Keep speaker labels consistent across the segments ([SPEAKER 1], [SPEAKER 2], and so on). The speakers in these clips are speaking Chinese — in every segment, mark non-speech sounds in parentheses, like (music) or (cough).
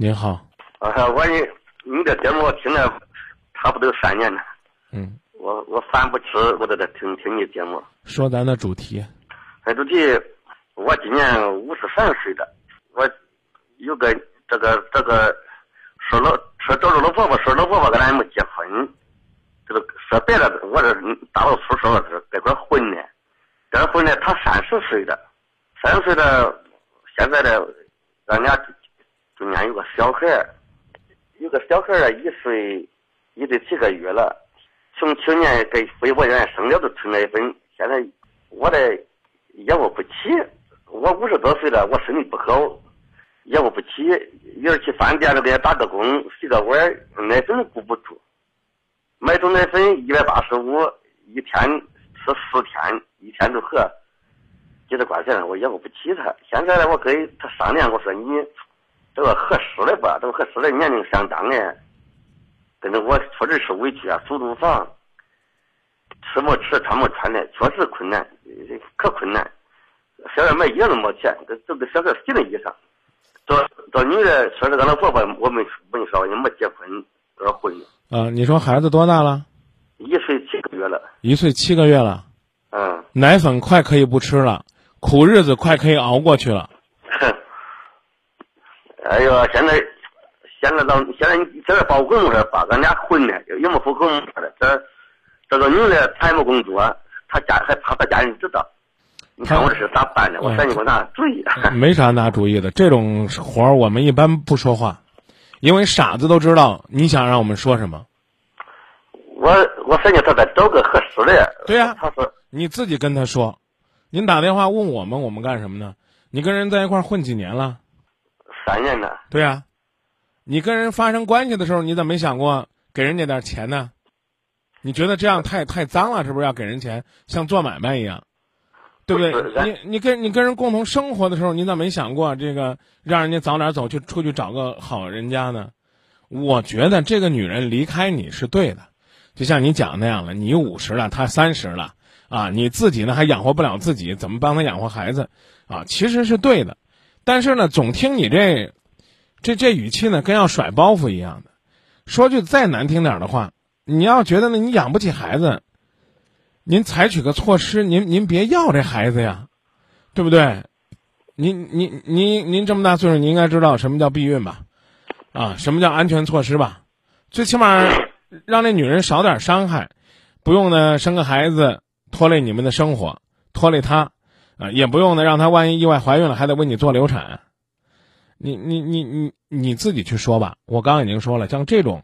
[SPEAKER 1] 您好，
[SPEAKER 2] 啊，我你你的节目我听了差不多三年了，
[SPEAKER 1] 嗯，
[SPEAKER 2] 我我饭不吃我都在听听你节目。
[SPEAKER 1] 说咱的主题，
[SPEAKER 2] 哎主题，我今年五十三岁了，我有个这个这个说老说找着老婆婆，说老婆婆跟俺没结婚，这个说白了，我这大老粗说是这块混呢，这混呢，他三十岁了，三十岁了，现在呢，俺俩中间有个小孩儿，有个小孩儿一岁一岁七个月了，从去年给飞博院生了都吃奶粉，现在我的养活不起，我五十多岁了，我身体不好，养活不起，有人去饭店里边打个工，洗个碗，奶粉都顾不住，买桶奶粉一百八十五，一天吃四天，一天都喝。几十块钱，我养活不起他。现在呢，我跟他商量，我说你这个合适的吧，这个合适的年龄相当的，跟着我确实是委屈啊，租住房。吃没吃，穿没穿的，确实困难，可困难。小孩买衣裳都没钱，这这个小孩洗的衣裳。这这女的说这个老婆婆，我们我跟你说，你没结婚，这婚。
[SPEAKER 1] 啊，你说孩子多大了？
[SPEAKER 2] 一岁七个月了。
[SPEAKER 1] 一岁七个月了。
[SPEAKER 2] 嗯。
[SPEAKER 1] 奶粉快可以不吃了，苦日子快可以熬过去了。
[SPEAKER 2] 哼。哎呦，现在现在到现在现在这报公说把咱俩混的，有没户口的这。这个女的她也没工作，她家还怕她家人知道。你看我这是咋办的？我说你给我拿主意。(laughs)
[SPEAKER 1] 没啥拿主意的，这种活儿我们一般不说话，因为傻子都知道你想让我们说什么。
[SPEAKER 2] 我我说你他再找个合适的。
[SPEAKER 1] 对呀，
[SPEAKER 2] 他说
[SPEAKER 1] 你自己跟他说。您打电话问我们，我们干什么呢？你跟人在一块混几年了？
[SPEAKER 2] 三年呢。
[SPEAKER 1] 对呀，你跟人发生关系的时候，你怎么没想过给人家点钱呢？你觉得这样太太脏了，是不是要给人钱，像做买卖一样，对不对？你你跟你跟人共同生活的时候，你咋没想过这个让人家早点走，去出去找个好人家呢？我觉得这个女人离开你是对的，就像你讲那样了，你五十了，她三十了，啊，你自己呢还养活不了自己，怎么帮她养活孩子？啊，其实是对的，但是呢，总听你这这这语气呢，跟要甩包袱一样的。说句再难听点的话。你要觉得呢，你养不起孩子，您采取个措施，您您别要这孩子呀，对不对？您您您您这么大岁数，你应该知道什么叫避孕吧？啊，什么叫安全措施吧？最起码让那女人少点伤害，不用呢生个孩子拖累你们的生活，拖累她啊，也不用呢让她万一意外怀孕了还得为你做流产。你你你你你自己去说吧。我刚刚已经说了，像这种。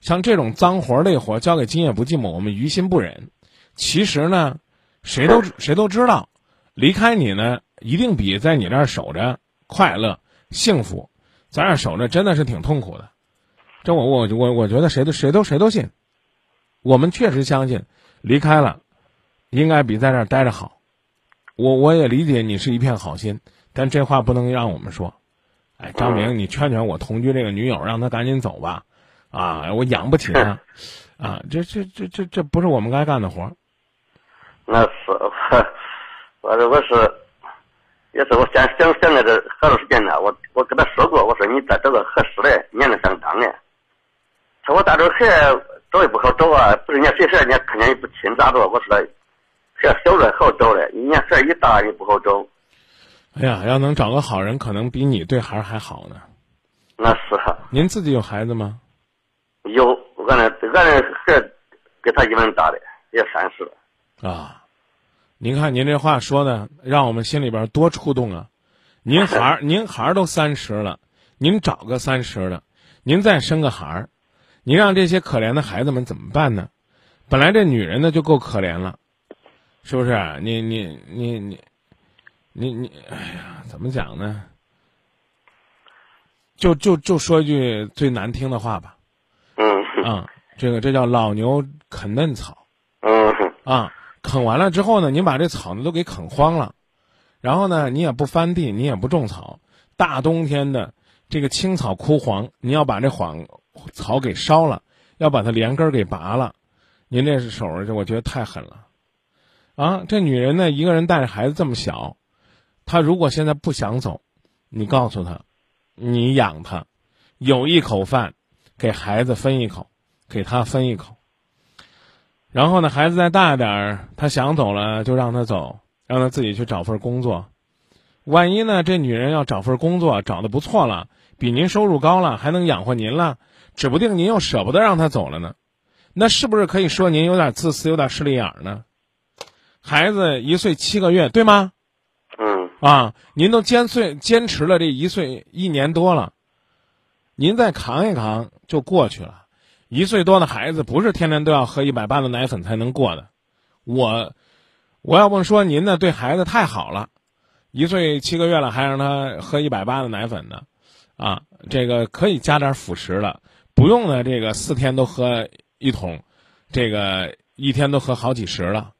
[SPEAKER 1] 像这种脏活累活交给今夜不寂寞，我们于心不忍。其实呢，谁都谁都知道，离开你呢，一定比在你这儿守着快乐幸福。咱俩守着真的是挺痛苦的。这我我我我觉得谁都谁都谁都信。我们确实相信，离开了，应该比在这儿待着好。我我也理解你是一片好心，但这话不能让我们说。哎，张明，你劝劝我同居这个女友，让她赶紧走吧。啊，我养不起她，啊，这这这这这不是我们该干的活。
[SPEAKER 2] 那是，我这我是，也是我想想想在这好长时间了。我我跟他说过，我说你再找个合适的，年龄相当的。他说我大这孩找也不好找啊，不是人家谁孩人家看见也不亲咋着？我说孩小的好找的，人家孩一大也不好找。
[SPEAKER 1] 哎呀，要能找个好人，可能比你对孩儿还好呢。
[SPEAKER 2] 那是。
[SPEAKER 1] 您自己有孩子吗？
[SPEAKER 2] 有，俺那俺那孩跟他一般大的，也三十了。
[SPEAKER 1] 啊，您看您这话说的，让我们心里边多触动啊！您孩儿，(laughs) 您孩儿都三十了，您找个三十的，您再生个孩儿，您让这些可怜的孩子们怎么办呢？本来这女人呢就够可怜了，是不是？你你你你，你你，哎呀，怎么讲呢？就就就说一句最难听的话吧。嗯啊，这个这叫老牛啃嫩草，
[SPEAKER 2] 嗯，
[SPEAKER 1] 啊，啃完了之后呢，您把这草呢都给啃荒了，然后呢，你也不翻地，你也不种草，大冬天的这个青草枯黄，你要把这黄草给烧了，要把它连根给拔了，您这是手这我觉得太狠了，啊，这女人呢，一个人带着孩子这么小，她如果现在不想走，你告诉她，你养她。有一口饭，给孩子分一口，给他分一口。然后呢，孩子再大点儿，他想走了就让他走，让他自己去找份工作。万一呢，这女人要找份工作找的不错了，比您收入高了，还能养活您了，指不定您又舍不得让他走了呢。那是不是可以说您有点自私，有点势利眼呢？孩子一岁七个月，对吗？
[SPEAKER 2] 嗯
[SPEAKER 1] 啊，您都坚岁坚持了这一岁一年多了，您再扛一扛就过去了。一岁多的孩子不是天天都要喝一百八的奶粉才能过的。我，我要不说您呢对孩子太好了，一岁七个月了还让他喝一百八的奶粉呢，啊，这个可以加点辅食了，不用呢这个四天都喝一桶，这个一天都喝好几十了。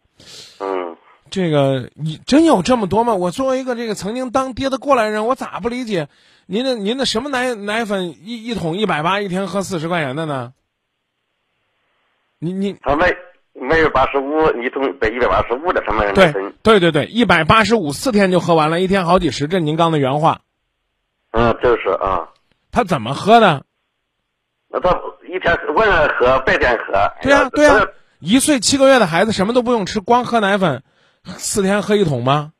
[SPEAKER 2] 嗯，
[SPEAKER 1] 这个你真有这么多吗？我作为一个这个曾经当爹的过来人，我咋不理解？您的您的什么奶奶粉一一桶一百八，一天喝四十块钱的呢？你你
[SPEAKER 2] 他每每月八十五，一桶得一百八十五的他们
[SPEAKER 1] 对对对对，一百八十五四天就喝完了，一天好几十，这您刚的原话。
[SPEAKER 2] 嗯，就是啊。
[SPEAKER 1] 他怎么喝的？
[SPEAKER 2] 那他一天晚上喝，白天喝。
[SPEAKER 1] 对呀对呀，一岁七个月的孩子什么都不用吃，光喝奶粉，四天喝一桶吗？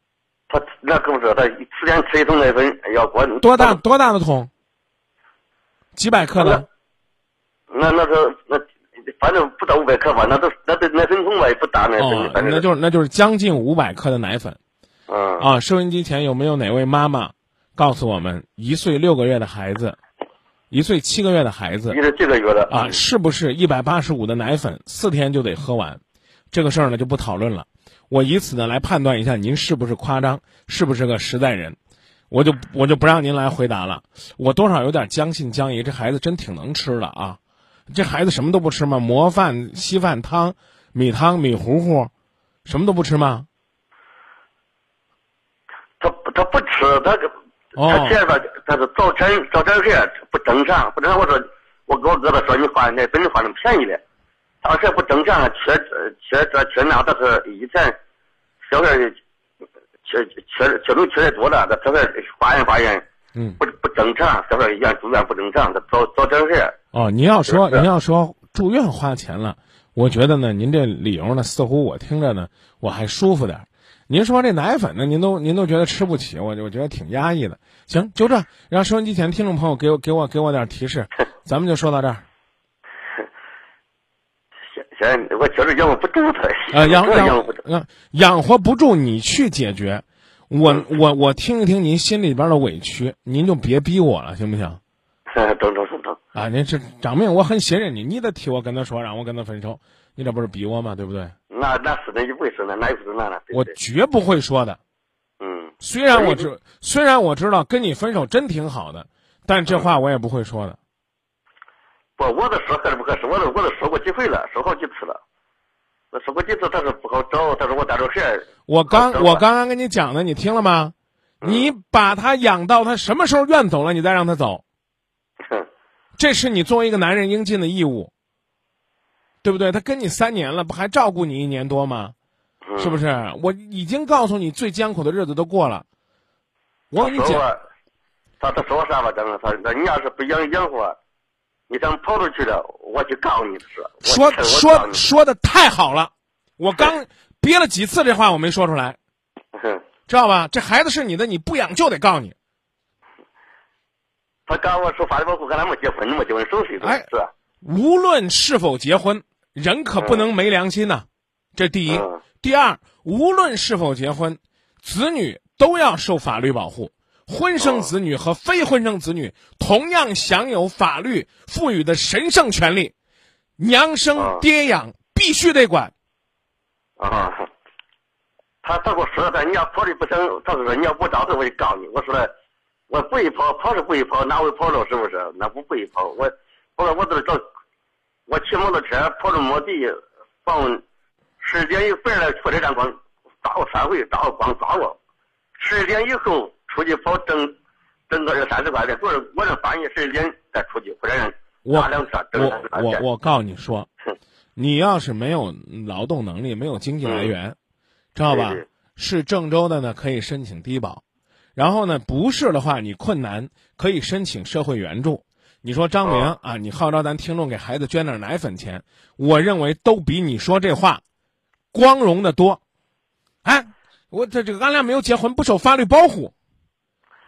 [SPEAKER 2] 他那更是他四天吃一桶奶粉，要管
[SPEAKER 1] 多大多大的桶？几百克的？
[SPEAKER 2] 那那是那。反正不到五百克吧，那都那都奶粉桶吧，也不大奶粉。哦，
[SPEAKER 1] 那就是那就是将近五百克的奶粉。
[SPEAKER 2] 嗯。
[SPEAKER 1] 啊，收音机前有没有哪位妈妈告诉我们，一岁六个月的孩子，一岁七个月的孩子，
[SPEAKER 2] 一岁七个月的
[SPEAKER 1] 啊，是不是一百八十五的奶粉四天就得喝完？这个事儿呢就不讨论了。我以此呢来判断一下您是不是夸张，是不是个实在人，我就我就不让您来回答了。我多少有点将信将疑，这孩子真挺能吃的啊。这孩子什么都不吃吗？馍饭、稀饭、汤、米汤、米糊糊，什么都不吃吗？
[SPEAKER 2] 他他不吃，他他现在他是早晨早晨时不正常，不正常。我说我跟我哥他说你花那本你花那么便宜的，当时不正常，缺缺这缺那，他是以前小孩缺缺缺都缺的多了，这这边化验化验。
[SPEAKER 1] 嗯，
[SPEAKER 2] 不不正常，小孩医院住院不正常，他早早点事。
[SPEAKER 1] 哦，您要说您要说住院花钱了，我觉得呢，您这理由呢，似乎我听着呢，我还舒服点。您说这奶粉呢，您都您都觉得吃不起，我我觉得挺压抑的。行，就这，让收音机前听众朋友给我给我给我点提示，(laughs) 咱们就说到这儿。
[SPEAKER 2] 我觉得养活不住他。
[SPEAKER 1] 啊，养养养养活不住你去解决。我我我听一听您心里边的委屈，您就别逼我了，行不行？(laughs)
[SPEAKER 2] 等等等等
[SPEAKER 1] 啊！您这张明，我很信任你，你得替我跟他说，让我跟他分手，你这不是逼我吗？对不对？
[SPEAKER 2] 那那是那就不会说那那又不是那了。
[SPEAKER 1] 我绝不会说的。
[SPEAKER 2] 嗯。
[SPEAKER 1] 虽然我知虽然我知道跟你分手真挺好的，但这话我也不会说的。
[SPEAKER 2] 不，我都说合适不合适，我都我都说过几回了，说好几次了。我说过几次，他说不好找，他说我带着孩
[SPEAKER 1] 我刚我刚刚跟你讲的，你听了吗？你把他养到他什么时候愿走了，你再让他走。这是你作为一个男人应尽的义务，对不对？他跟你三年了，不还照顾你一年多吗？是不是？我已经告诉你，最艰苦的日子都过了。我跟你讲，
[SPEAKER 2] 他他说啥吧？张哥，他那你要是不养养活。你等跑出去了，我去告你是。
[SPEAKER 1] 说说说的太好了，我刚憋了几次这话我没说出来，(laughs) 知道吧？这孩子是你的，你不养就得告你。
[SPEAKER 2] 他告我说法律保护，跟他没结婚，没结婚手续
[SPEAKER 1] 哎，是。无论是否结婚，人可不能没良心呐。这第一，第二，无论是否结婚，子女都要受法律保护。婚生子女和非婚生子女同样享有法律赋予的神圣权利，娘生爹养必须得管。
[SPEAKER 2] 啊，他他给我说的，你要跑的不行，他说你要不找他，我就告你。我说的，我不会跑，跑是不会跑，哪会跑了？是不是？那不会跑。我我说我都是找，我骑摩托车跑着摸地，放十点一回来，火车站光打我三回，打我光打我，十点以后。出去跑挣挣个三十块钱，不是我这半夜十二点再出去，或者
[SPEAKER 1] 拉辆车挣我我我告诉你说，你要是没有劳动能力，没有经济来源，知道吧？是郑州的呢，可以申请低保，然后呢，不是的话，你困难可以申请社会援助。你说张明啊，你号召咱听众给孩子捐点奶粉钱，我认为都比你说这话光荣的多。哎，我这这个俺俩没有结婚，不受法律保护。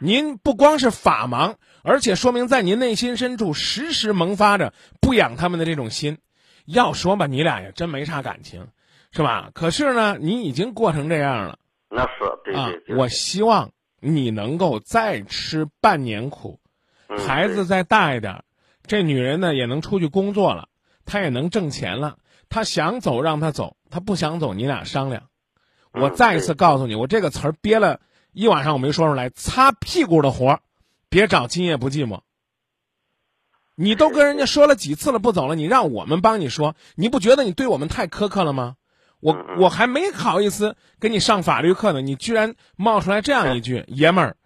[SPEAKER 1] 您不光是法盲，而且说明在您内心深处时时萌发着不养他们的这种心。要说吧，你俩也真没啥感情，是吧？可是呢，你已经过成这样了。
[SPEAKER 2] 那是对对对。
[SPEAKER 1] 我希望你能够再吃半年苦，孩子再大一点，这女人呢也能出去工作了，她也能挣钱了。她想走让她走，她不想走你俩商量。我再一次告诉你，我这个词儿憋了一晚上我没说出来，擦屁股的活儿，别找今夜不寂寞。你都跟人家说了几次了不走了，你让我们帮你说，你不觉得你对我们太苛刻了吗？我我还没好意思给你上法律课呢，你居然冒出来这样一句爷们儿，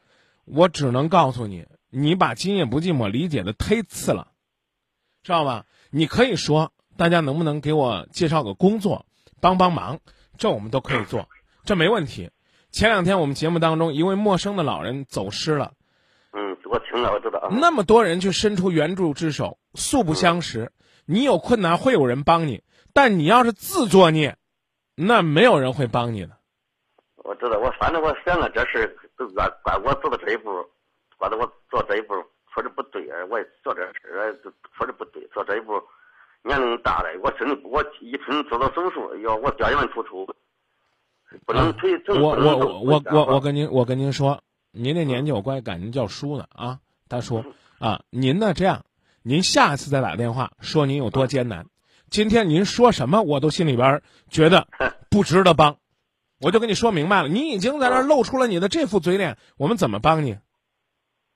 [SPEAKER 1] 我只能告诉你，你把今夜不寂寞理解的忒次了，知道吧？你可以说大家能不能给我介绍个工作，帮帮忙，这我们都可以做，这没问题。前两天我们节目当中一位陌生的老人走失了。
[SPEAKER 2] 嗯我听了，我知道啊。
[SPEAKER 1] 那么多人去伸出援助之手，素不相识。你有困难会有人帮你，但你要是自作孽，那没有人会帮你的。
[SPEAKER 2] 我知道，我反正我想了这事，都怪怪我做的这一步，怪得我做这一步说的不对啊，我也做这事说的不对，做这一步年龄大了，我真的我一听做到手术，要我掉眼突出，不能腿整。
[SPEAKER 1] 我我我我我我跟您我跟您说。您这年纪，我怪管您叫叔呢啊，大叔啊，您呢这样，您下次再打电话说您有多艰难。今天您说什么，我都心里边觉得 (laughs) 不值得帮，我就跟你说明白了。你已经在那露出了你的这副嘴脸，我们怎么帮你？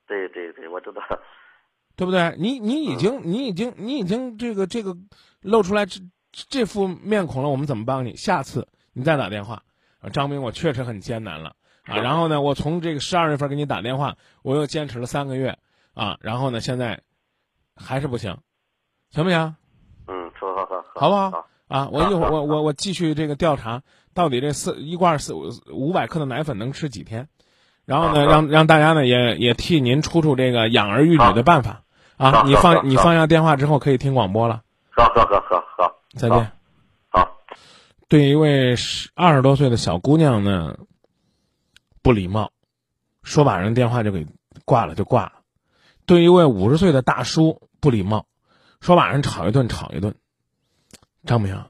[SPEAKER 2] 对对对，我知道，(laughs)
[SPEAKER 1] 对不对？你你已经你已经你已经这个这个露出来这这副面孔了，我们怎么帮你？下次你再打电话，张明，我确实很艰难了。啊，然后呢，我从这个十二月份给你打电话，我又坚持了三个月，啊，然后呢，现在还是不行，行不行？
[SPEAKER 2] 嗯，好好好，
[SPEAKER 1] 好不好？啊，我一会儿我我我继续这个调查，到底这四一罐四五百克的奶粉能吃几天？然后呢，让让大家呢也也替您出出这个养儿育女的办法啊！你放你放下电话之后可以听广播了。
[SPEAKER 2] 好好好好好，
[SPEAKER 1] 再见。对一位十二十多岁的小姑娘呢。不礼貌，说把人电话就给挂了就挂了。对一位五十岁的大叔不礼貌，说把人吵一顿吵一顿。张明，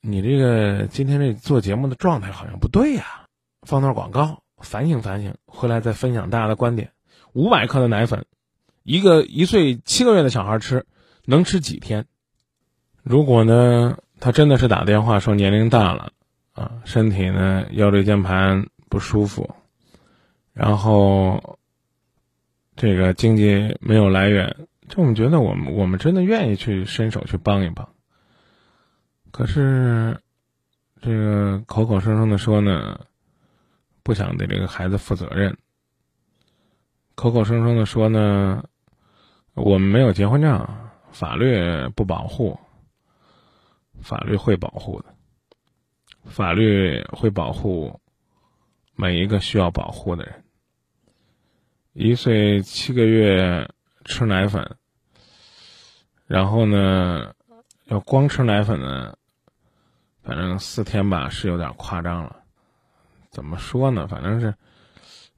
[SPEAKER 1] 你这个今天这做节目的状态好像不对呀。放段广告，反省反省，回来再分享大家的观点。五百克的奶粉，一个一岁七个月的小孩吃，能吃几天？如果呢，他真的是打电话说年龄大了。啊，身体呢腰椎间盘不舒服，然后这个经济没有来源，就我们觉得我们我们真的愿意去伸手去帮一帮。可是这个口口声声的说呢，不想对这个孩子负责任，口口声声的说呢，我们没有结婚证，法律不保护，法律会保护的。法律会保护每一个需要保护的人。一岁七个月吃奶粉，然后呢，要光吃奶粉呢，反正四天吧是有点夸张了。怎么说呢？反正是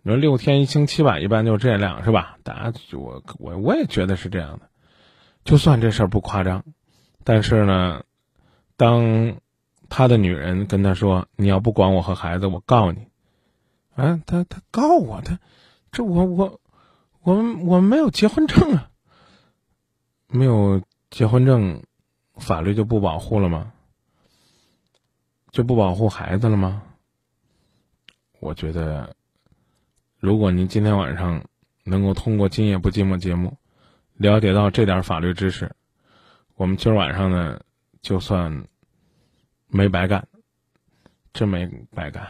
[SPEAKER 1] 你说六天一星期吧，一般就这量是吧？大家我我我也觉得是这样的。就算这事儿不夸张，但是呢，当。他的女人跟他说：“你要不管我和孩子，我告你。”啊，他他告我，他这我我我们我们没有结婚证啊，没有结婚证，法律就不保护了吗？就不保护孩子了吗？我觉得，如果您今天晚上能够通过《今夜不寂寞》节目了解到这点法律知识，我们今儿晚上呢，就算。没白干，真没白干。